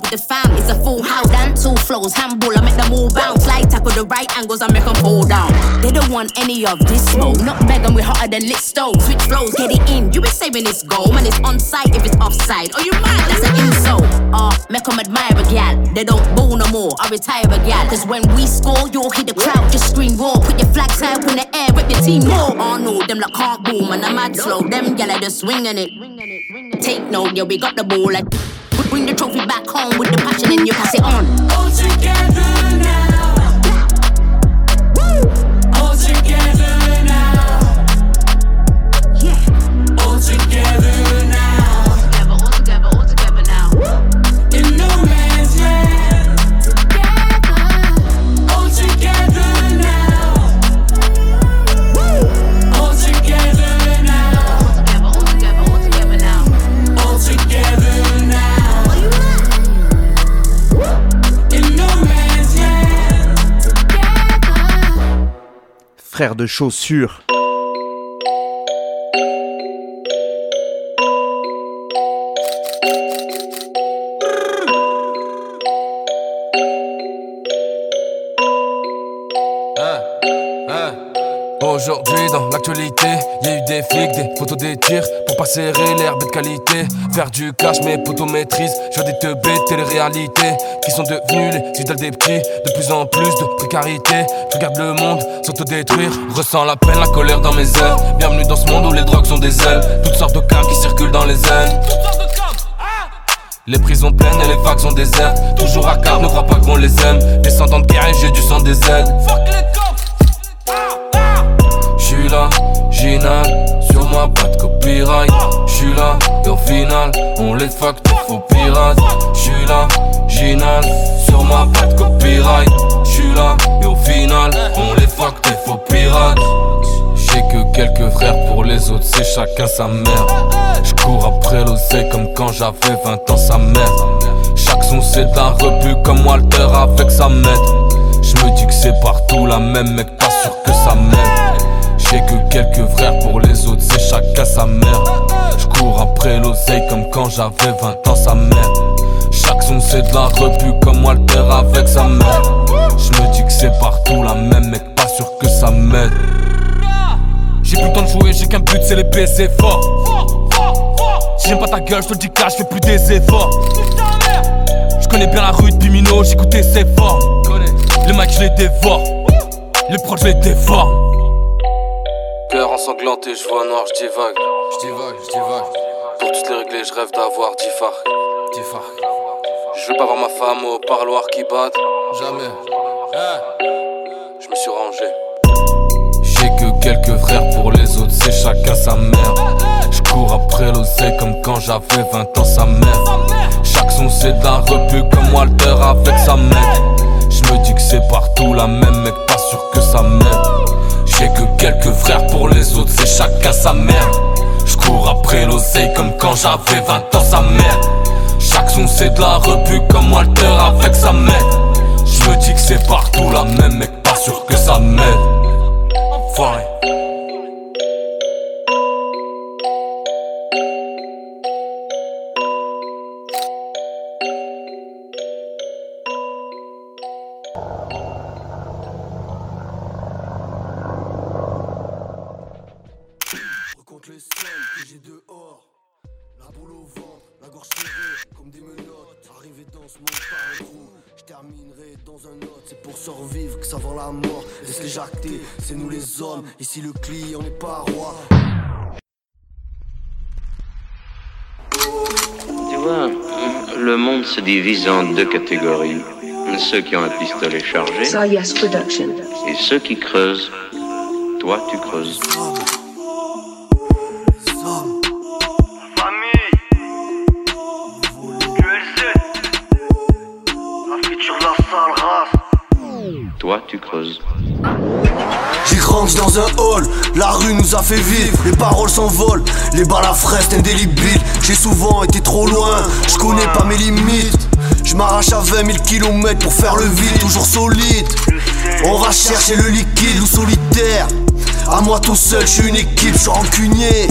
Speaker 19: with the fam. It's a full house. Dance all flows, handball. I make them all bounce. Slide tackle the right angles. I make them fall down. They don't want any of this smoke. Not Megan, we hotter than lit stove. Switch flows, get it in. You be saving this goal, man. It's on site if it's offside. Oh, you mad? That's an insult. Uh, make them admire a gal. They don't ball no more. I retire a gal. Cause when we score, you'll hear the crowd just scream raw. Put your flag up in the air, rip your team more. Oh no, them like can't boom, and I'm mad slow. Them gal are just swinging it. Take note, yeah, we got the ball. Like, bring the trophy back home with the passion and you pass it on.
Speaker 1: All together now. All together now. All together
Speaker 14: De chaussures.
Speaker 20: Aujourd'hui dans l'actualité, y a eu des flics, des photos des tirs pour pas serrer l'herbe de qualité, faire du cash mes potos maîtrisent, je des teubés de télé-réalité qui sont devenus les idoles des petits, de plus en plus de précarité, je regarde le monde s'autodétruire, ressens la peine, la colère dans mes ailes, bienvenue dans ce monde où les drogues sont des ailes, toutes sortes de cas qui circulent dans les ailes. Les prisons pleines et les vagues sont désertes. Toujours à quart, ne crois pas qu'on les aime. Descendant de guerre et j'ai du sang des ailes. J'suis là, Ginal, sur moi pas copyright. J'suis là, et au final, on les de faux pirates. J'suis là, Ginal, sur moi pas copyright. J'suis là, et au final, on les des faux pirates. J'ai que quelques frères pour les autres, c'est chacun sa mère. J'cours après l'oseille comme quand j'avais 20 ans, sa mère. Chaque son c'est un rebut comme Walter avec sa maître. J'me dis que c'est partout la même, mec, pas sûr que ça m'aide. Quelques frères pour les autres, c'est chacun sa mère. J'cours après l'oseille comme quand j'avais 20 ans, sa mère. Chaque son c'est de la comme Walter avec sa mère. J'me dis que c'est partout la même, mec, pas sûr que ça m'aide. J'ai plus le temps de jouer, j'ai qu'un but, c'est les baiser fort. Si j'aime pas ta gueule, je te dis cash, fais plus des efforts. Je connais bien la rue de Pimino, j'écoutais ses forts. Les mecs, je les dévore. Les proches, je les dévore. Cœur ensanglanté, je vois noir, je divague. Je divague, je divague. Pour toutes les régler, je rêve d'avoir 10 phares. 10 phares. Je veux pas voir ma femme au parloir qui batte. Jamais. Je me suis rangé. J'ai que quelques frères pour les autres, c'est chacun sa mère. Je cours après l'oseille comme quand j'avais 20 ans, sa mère. Chaque son c'est la rebut comme Walter avec sa mère. Je me dis que c'est partout la même, mec, pas sûr que ça m'aide. J'ai que quelques frères pour les autres, c'est chacun sa mère. Je cours après l'oseille comme quand j'avais 20 ans, sa mère. Chaque son c'est de la rebut comme Walter avec sa mère. Je me dis que c'est partout la même, mec, pas sûr que ça m'aide.
Speaker 21: C'est nous les hommes. Ici le client n'est pas roi.
Speaker 22: Tu vois, le monde se divise en deux catégories. Ceux qui ont un pistolet chargé
Speaker 23: So yes, production.
Speaker 22: et ceux qui creusent. Toi, tu creuses. Toi, tu creuses.
Speaker 21: Dans un hall, la rue nous a fait vivre, les paroles s'envolent, les balles à fraise indélébiles. J'ai souvent été trop loin, je connais pas mes limites. Je m'arrache à 20 000 km pour faire le vide, toujours solide. On va chercher le liquide ou solitaire. À moi tout seul, je suis une équipe, je suis rancunier.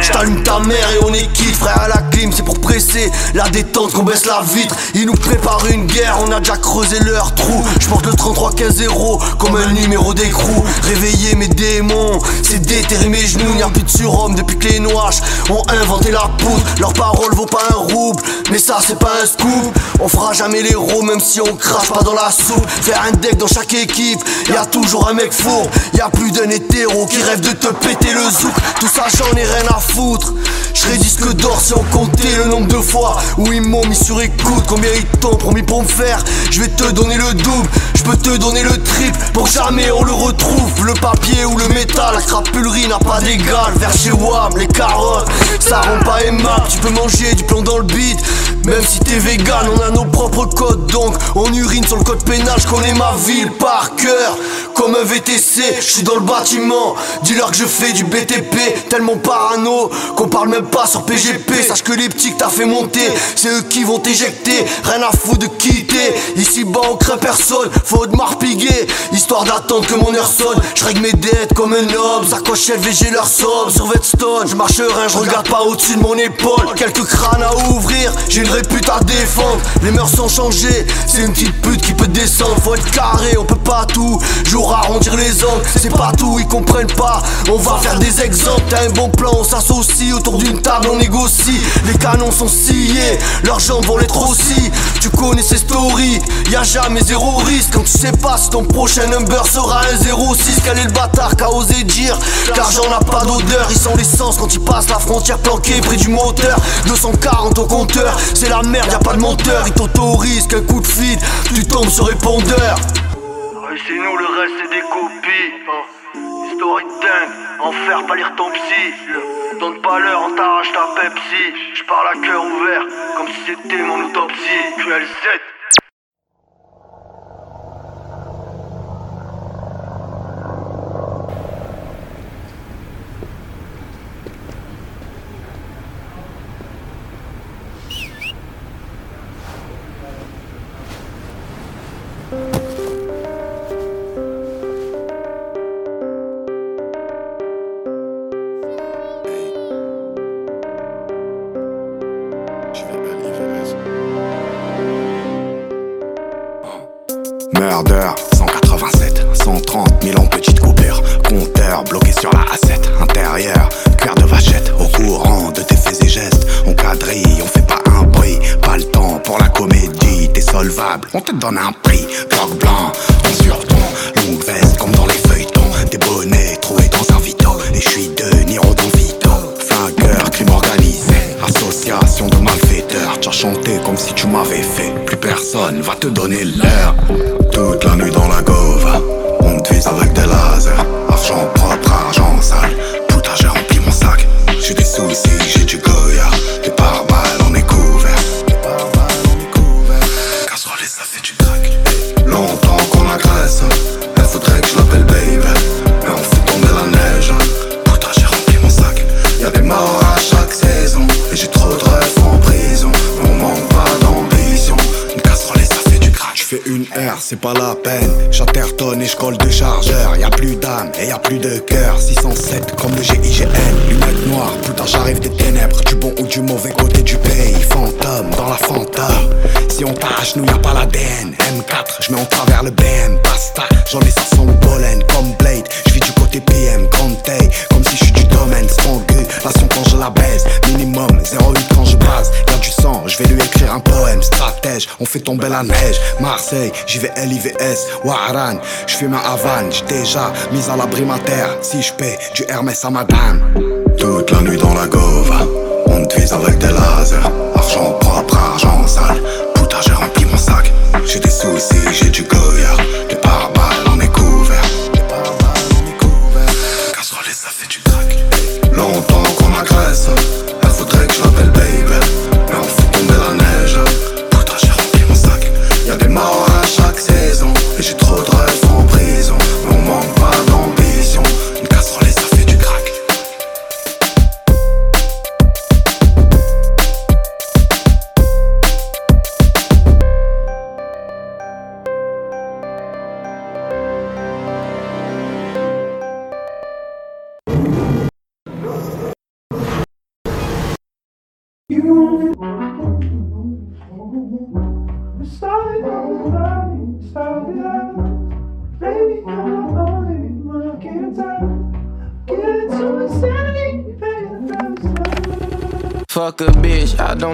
Speaker 21: Je ta mère et on est quitte, frère à la clim, c'est pour presser la détente qu'on baisse la vitre. Ils nous préparent une guerre, on a déjà creusé leur trou. Je porte le 33-15-0 comme un numéro d'écrou. Réveiller mes démons, c'est déterrer mes genoux. Y'a plus de surhomme depuis que les noaches ont inventé la poudre. Leur parole vaut pas un rouble, mais ça c'est pas un scoop. On fera jamais l'héros, même si on crache pas dans la soupe. Faire un deck dans chaque équipe, y a toujours un mec fourbe. Y a plus d'un hétéro qui rêve de te péter le zouk. Tout ça j'en ai rien à foutre. Je serais disque d'or si on comptait le nombre de fois où ils m'ont mis sur écoute. Combien ils t'ont promis pour me faire Je vais te donner le double, je peux te donner le triple pour jamais on le retrouve. Le papier ou le métal, la crapulerie n'a pas d'égal. Vers chez WAM, les carottes, ça rend pas aimable. Tu peux manger du plomb dans le beat, même si t'es vegan, on a nos propres codes. Donc on urine sur le code pénal, je connais ma ville par cœur. Comme un VTC, je suis dans le bâtiment. Dis-leur que je fais du BTP, tellement parano qu'on parle même pas sur PGP. Sache que les petits que t'as fait monter, c'est eux qui vont t'éjecter. Rien à foutre de quitter. Ici bas on craint personne, faut de marpiguer. Histoire d'attendre que mon heure sonne. Je règle mes dettes comme un homme. Sacoche LVG leur somme sur Vetstone. Je marche rien, je regarde pas au-dessus de mon épaule. Quelques crânes à ouvrir, j'ai répute à défendre. Les mœurs sont changées, c'est une petite pute qui peut descendre. Faut être carré, on peut pas tout. Jour arrondir les angles, c'est pas tout, ils comprennent pas. On va faire des exemples, t'as un bon plan, on s'associe autour d'une table, on négocie. Les canons sont sciés, leurs jambes vont l'être aussi. Tu connais ces stories, y a jamais zéro risque. Quand tu sais pas si ton prochain number sera un 06, quel est le bâtard qu'a osé dire? L'argent n'a pas d'odeur, ils sont l'essence quand ils passent la frontière planquée près du moteur. 240 au compteur, c'est la merde, y a pas de monteur. Ils t'autorisent qu'un coup de feed, tu tombes sur répondeur.
Speaker 24: C'est nous, le reste c'est des copies. Hein. Story dingue, enfer, pas lire ton psy. Donne pas l'heure, on t'arrache ta Pepsi. Je parle à cœur ouvert, comme si c'était mon autopsie. QLZ.
Speaker 25: abandonamos. Fait tomber la neige. Marseille, j'y vais LIVS. Waran, je fais ma Havane. Déjà mis à l'abri ma terre. Si je paie du Hermès à madame. Toute la nuit dans la gova, on te vise avec des lasers. Argent propre, argent sale. Putain, j'ai rempli mon sac. J'ai des soucis, j'ai du Goya.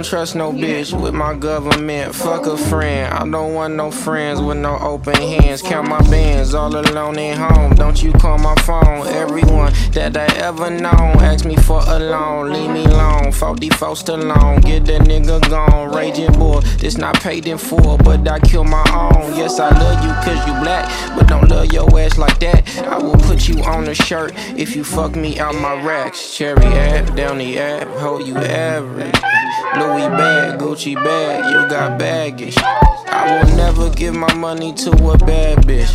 Speaker 26: Trust no bitch with my government. Fuck a friend, I don't want no friends with no open hands. Count my bands all alone at home. Don't you call my phone. Everyone that I ever known ask me for a loan. Leave me alone, 44 alone. Get that nigga gone. Raging boy, this not paid in full, but I kill my own. Yes, I love you cause you black, but don't love your ass like that. I will put you on a shirt if you fuck me out my racks. Cherry app, down the app, hold you average. Louis bag, Gucci bag, you got baggage. I will never give my money to a bad bitch.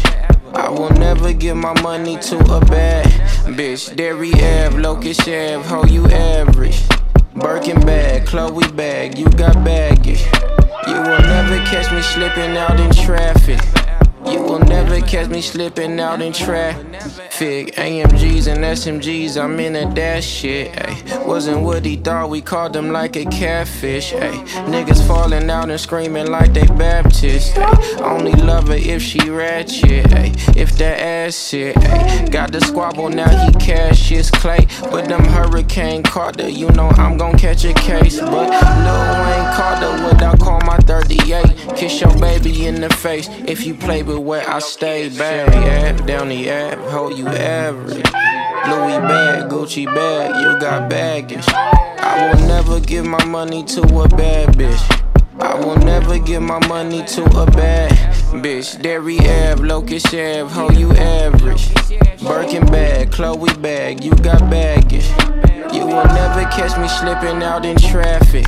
Speaker 26: I will never give my money to a bad bitch. Derry Ave, Locust Ave, ho, you average. Birkin bag, Chloe bag, you got baggage. You will never catch me slipping out in traffic. You will never catch me slipping out in traffic. AMGs and SMGs, I'm in a dash shit. Ay. Wasn't what he thought, we called him like a catfish. Ay. Niggas falling out and screaming like they Baptist. Ay. Only love her if she ratchet. Ay. If that ass shit. Got the squabble, now he cash his clay. But them Hurricane Carter, you know I'm gon' catch a case. But Lil Wayne Carter, what I call my 38. Kiss your baby in the face if you play with where I stay. Barry app, down the app, hold you average. Louis bag, Gucci bag, you got baggage. I will never give my money to a bad bitch. I will never give my money to a bad bitch. Derry Ave, Locust Ave, ho, you average. Birkin bag, Chloe bag, you got baggage. You will never catch me slipping out in traffic.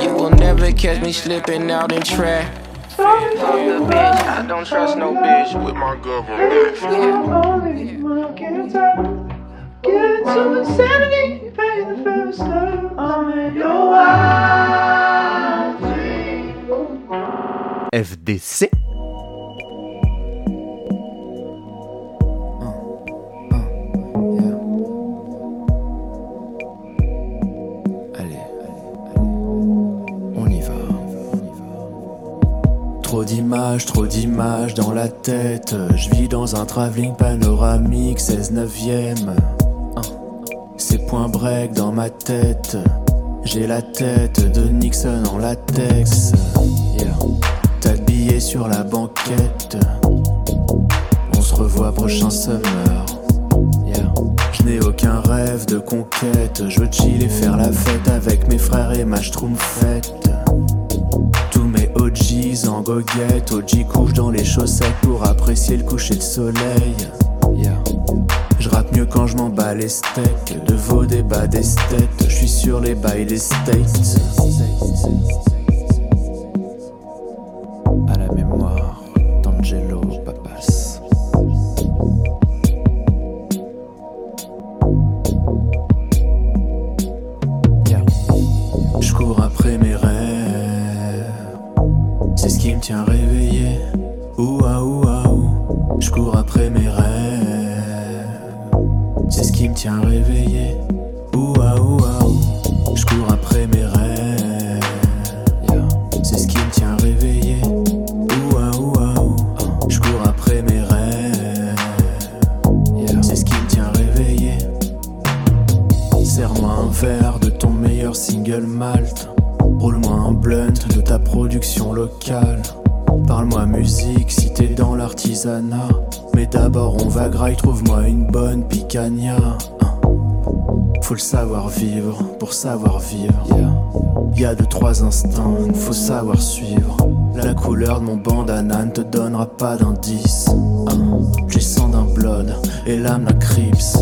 Speaker 26: You will never catch me slipping out in traffic. I don't trust no bitch with my government.
Speaker 1: Get insanity, pay the first love. I'm your
Speaker 14: FDC.
Speaker 27: Dans la tête. Je vis dans un travelling panoramique, 16 neuvième. C'est point break dans ma tête. J'ai la tête de Nixon en latex. Yeah. Sur la banquette. On se revoit prochain summer. Yeah. Je n'ai aucun rêve de conquête. Je veux chill et faire la fête avec mes frères et ma schtroumpfette. Tous mes OGs goguette. OG couche dans les chaussettes pour apprécier le coucher de soleil. Yeah. Je rappe mieux quand je m'en bats les steaks. De vos débats d'esthète. Je suis sur les bails des States. Trouve-moi une bonne. Hein. Faut le savoir vivre pour savoir vivre. Y a deux trois instincts, faut savoir suivre. La couleur de mon bandana ne te donnera pas d'indice. J'ai sang d'un blood et l'âme d'un crips.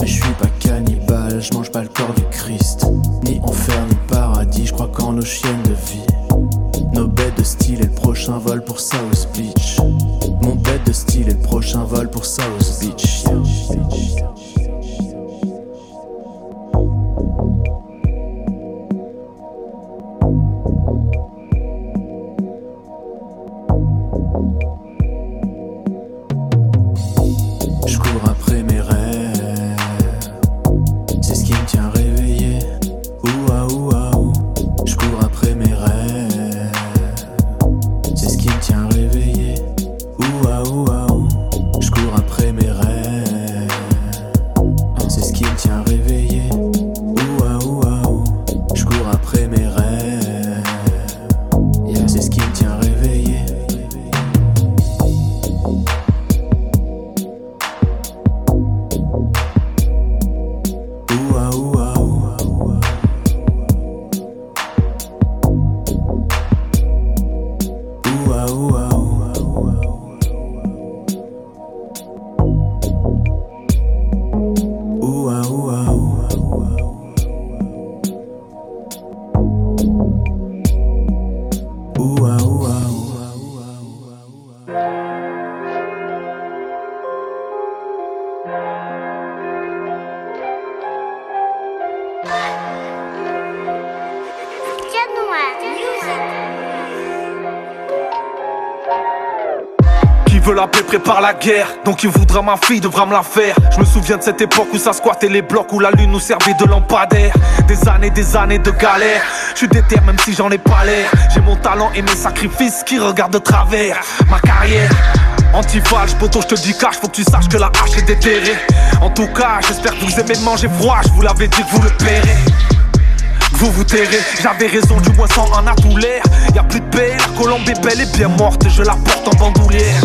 Speaker 27: Mais je suis pas cannibale, je mange pas le corps du Christ. Ni enfer ni paradis, je crois qu'en nos chiennes de vie. Nos bêtes de style et le prochain vol pour South Beach. Mon bête de style et le prochain vol pour South Beach. Qui
Speaker 28: veut la paix prépare la guerre Donc il voudra ma fille, devra me la faire. Je me souviens de cette époque où ça squattait les blocs Où la lune nous servait de lampadaire. Des années, des années de galère. Je suis déter même si j'en ai pas l'air. J'ai mon talent et mes sacrifices qui regardent de travers. Ma carrière Antifage, poteau, je te dis cache, faut que tu saches que la hache est déterrée. En tout cas, j'espère que vous aimez manger froid, je vous l'avais dit vous le paierez. Vous vous tairez, j'avais raison, du moins sans un atout l'air. Y'a plus de paix, la colombe est belle et bien morte, je la porte en bandoulière.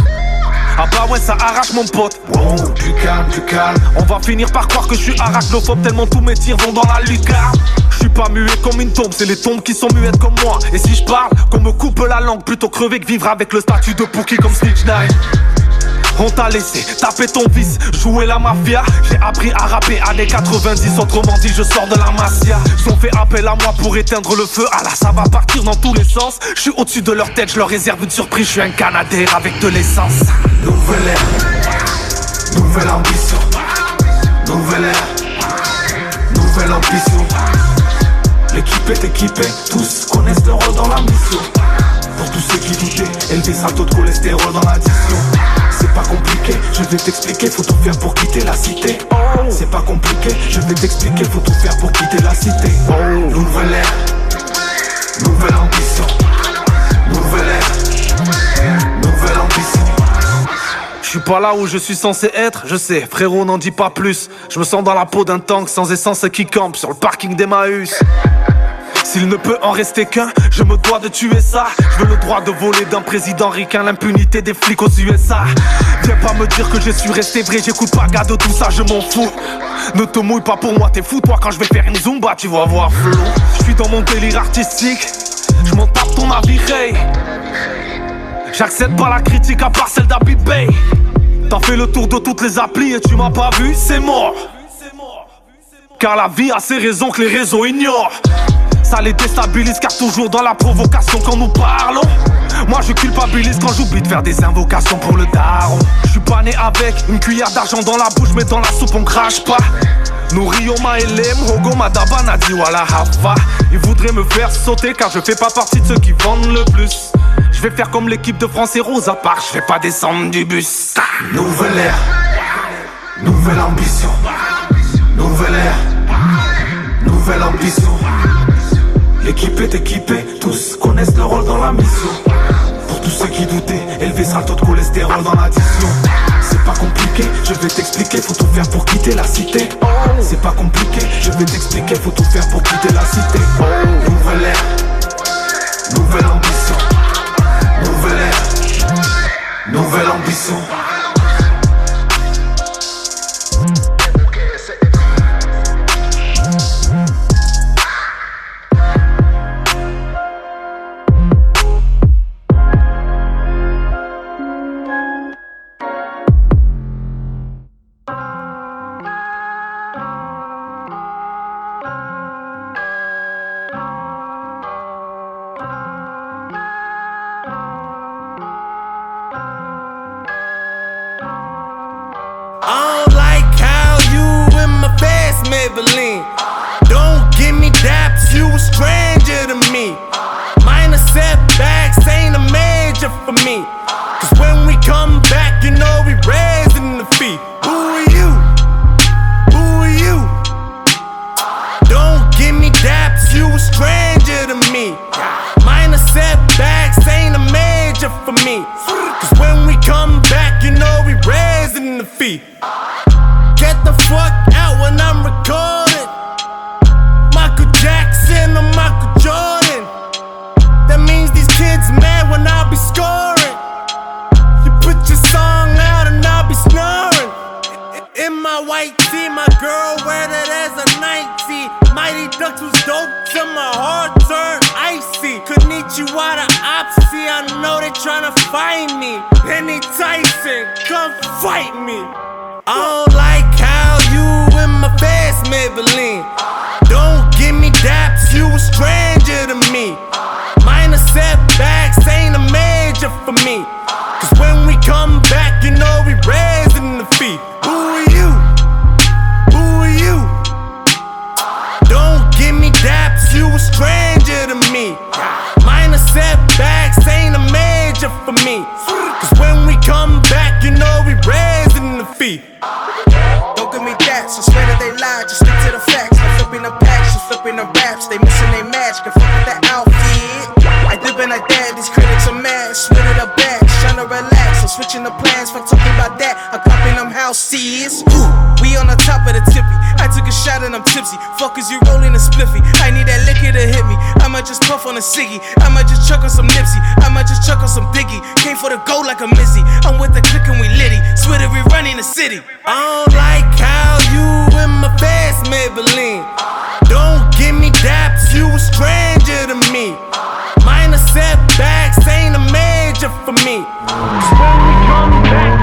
Speaker 28: Ah bah ouais, ça arrache mon pote. Bon, du calme, du calme. On va finir par croire que je suis arachnophobe tellement tous mes tirs vont dans la lucarne. Je suis pas muet comme une tombe, c'est les tombes qui sont muettes comme moi. Et si je parle, qu'on me coupe la langue, plutôt crever que vivre avec le statut de Pookie comme Snitch Nine. On t'a laissé taper ton fils, jouer la mafia. J'ai appris à rapper années 90, autrement dit, je sors de la mafia. Ils ont fait appel à moi pour éteindre le feu. Ah là, ça va partir dans tous les sens. Je suis au-dessus de leur tête, je leur réserve une surprise. Je suis un Canadair avec de l'essence.
Speaker 29: Nouvelle ère, nouvelle ambition, nouvelle ère, nouvelle ambition. L'équipe est équipée, tous connaissent leur rôle dans la mission. Pour tous ceux qui doutaient, élever sa taux de cholestérol dans l'addition. C'est pas compliqué, je vais t'expliquer, faut tout faire pour quitter la cité. C'est pas compliqué, je vais t'expliquer, faut tout faire pour quitter la cité. Nouvelle ère, nouvelle ambition, nouvelle ère, nouvelle ambition.
Speaker 28: Je suis pas là où je suis censé être, je sais, frérot n'en dis pas plus. Je me sens dans la peau d'un tank sans essence qui campe sur le parking d'Emmaüs. S'il ne peut en rester qu'un, je me dois de tuer ça. Je veux le droit de voler d'un président ricain, l'impunité des flics aux USA. Viens pas me dire que je suis resté vrai, j'écoute pas gars de tout ça, je m'en fous. Ne te mouille pas pour moi, t'es fou, toi quand je vais faire une zumba, tu vas voir flou. Je suis dans mon délire artistique, je m'en tape ton avis. J'accepte pas la critique à part celle d'Abby Bay. T'as fait le tour de toutes les applis et tu m'as pas vu, c'est mort. Car la vie a ses raisons que les réseaux ignorent. Ça les déstabilise car toujours dans la provocation quand nous parlons. Moi je culpabilise quand j'oublie de faire des invocations pour le daron. Je suis pas né avec une cuillère d'argent dans la bouche, mais dans la soupe on crache pas. Nous rions ma LM, Hogo Madaba Nadi Wala Hafa. Ils voudraient me faire sauter car je fais pas partie de ceux qui vendent le plus. Je vais faire comme l'équipe de France et Rose à part, je vais pas descendre du bus.
Speaker 29: Nouvelle ère, nouvelle ambition, nouvelle ère, nouvelle ambition. L'équipe est équipée, tous connaissent leur rôle dans la mission. Pour tous ceux qui doutaient, élever sa taux de cholestérol dans l'addition. C'est pas compliqué, je vais t'expliquer, faut tout faire pour quitter la cité. C'est pas compliqué, je vais t'expliquer, faut tout faire pour quitter la cité. Nouvelle ère, nouvelle ambition, nouvelle ère, nouvelle ambition.
Speaker 17: Maybelline. Don't give me daps, you a stranger to me. Minor setbacks ain't a major for me. Cause when we come back, you know we raising the fee. Who are you? Who are you? Don't give me daps, you a stranger to me. Minor setbacks ain't a major for me. Cause when we come back, you know we raising the fee. Get the fuck when I'm recording. Michael Jackson or Michael Jordan. That means these kids mad when I be scoring. You put your song out and I'll be snoring. In my white tee, my girl wear that as a nightie. Mighty Ducks was dope till my heart turned icy. Konnichiwa to Opsy, I know they tryna find me. Penny Tyson, come fight me. I don't like how you fast Maybelline. Don't give me daps, you a stranger to me. Minor setbacks ain't a major for me. Cause when we come back, you know we raising the fee. Who are you? Who are you? Don't give me daps, you a stranger to me. Minor setbacks ain't a major for me. Cause when we come back,
Speaker 30: you know we raising the feet. Flipping the raps, they missing their match, can fuck with that outfit. I dip and I dab, these critics are mad, split it up back, trying to relax. I'm switching the plans, fuck talking about that, I'm popping them houses. Ooh, we on the top of the tippy, I took a shot and I'm tipsy. Fuck is you rolling a spliffy, I need that liquor to hit me. I might just puff on a ciggy, I might just chuck on some Nipsey, I might just chuck on some Biggie. Came for the gold like a Mizzy, I'm with the click and we litty. Swear that we running the city.
Speaker 17: I don't like how you in my fast Maybelline. You a stranger to me. Minor setbacks ain't a major for me. When we come back,